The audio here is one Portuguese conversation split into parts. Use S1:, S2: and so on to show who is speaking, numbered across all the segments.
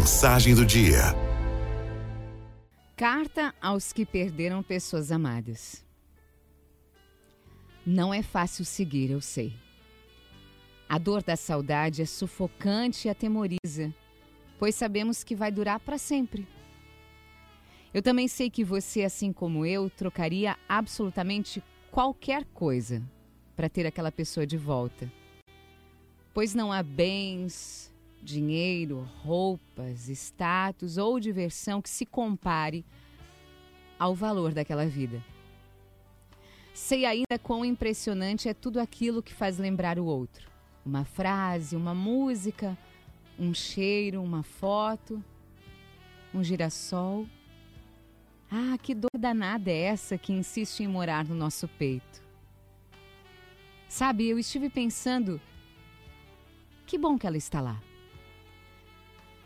S1: Mensagem do dia.
S2: Carta aos que perderam pessoas amadas. Não é fácil seguir, eu sei. A dor da saudade é sufocante e atemoriza, pois sabemos que vai durar para sempre. Eu também sei que você, assim como eu, trocaria absolutamente qualquer coisa para ter aquela pessoa de volta. Pois não há bens, dinheiro, roupas, status ou diversão que se compare ao valor daquela vida. Sei ainda quão impressionante é tudo aquilo que faz lembrar o outro. Uma frase, uma música, um cheiro, uma foto, um girassol. Ah, que dor danada é essa que insiste em morar no nosso peito? Sabe, eu estive pensando, que bom que ela está lá.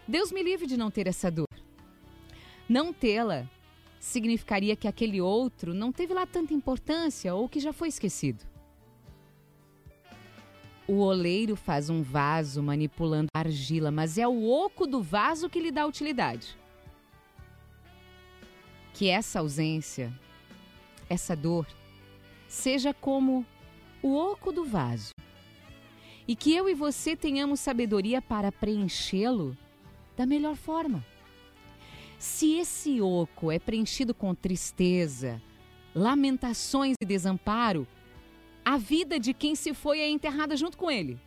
S2: Deus me livre de não ter essa dor. Não tê-la significaria que aquele outro não teve lá tanta importância ou que já foi esquecido. O oleiro faz um vaso manipulando argila, mas é o oco do vaso que lhe dá utilidade. Que essa ausência, essa dor, seja como o oco do vaso. E que eu e você tenhamos sabedoria para preenchê-lo da melhor forma. Se esse oco é preenchido com tristeza, lamentações e desamparo, a vida de quem se foi é enterrada junto com ele.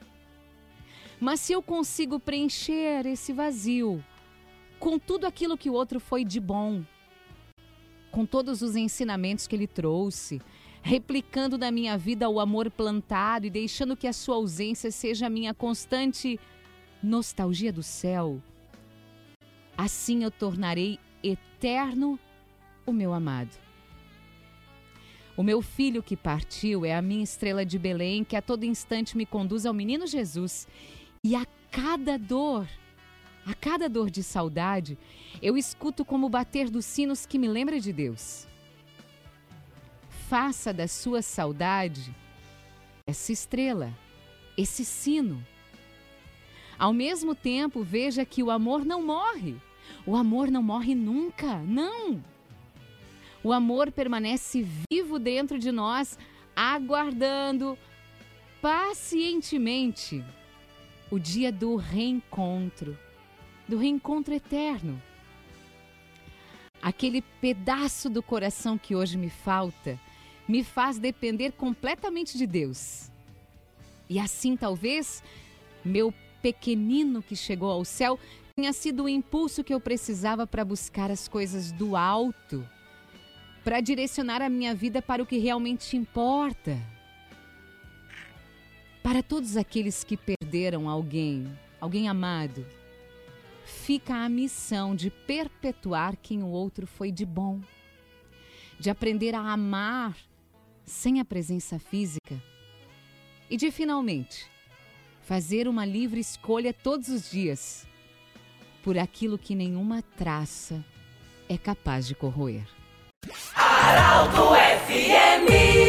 S2: Mas se eu consigo preencher esse vazio com tudo aquilo que o outro foi de bom, com todos os ensinamentos que ele trouxe, replicando na minha vida o amor plantado e deixando que a sua ausência seja a minha constante nostalgia do céu, assim eu tornarei eterno o meu amado. O meu filho que partiu é a minha estrela de Belém, que a todo instante me conduz ao menino Jesus. E a cada dor, a cada dor de saudade, eu escuto como o bater dos sinos que me lembra de Deus. Faça da sua saudade essa estrela, esse sino. Ao mesmo tempo, veja que o amor não morre. O amor não morre nunca, não. O amor permanece vivo dentro de nós, aguardando pacientemente o dia do reencontro, do reencontro eterno. Aquele pedaço do coração que hoje me falta me faz depender completamente de Deus. E assim, talvez, meu pequenino que chegou ao céu tenha sido o impulso que eu precisava para buscar as coisas do alto, para direcionar a minha vida para o que realmente importa. Para todos aqueles que perderam alguém, alguém amado, fica a missão de perpetuar quem o outro foi de bom, de aprender a amar sem a presença física e de finalmente fazer uma livre escolha todos os dias por aquilo que nenhuma traça é capaz de corroer.
S3: Araldo FMI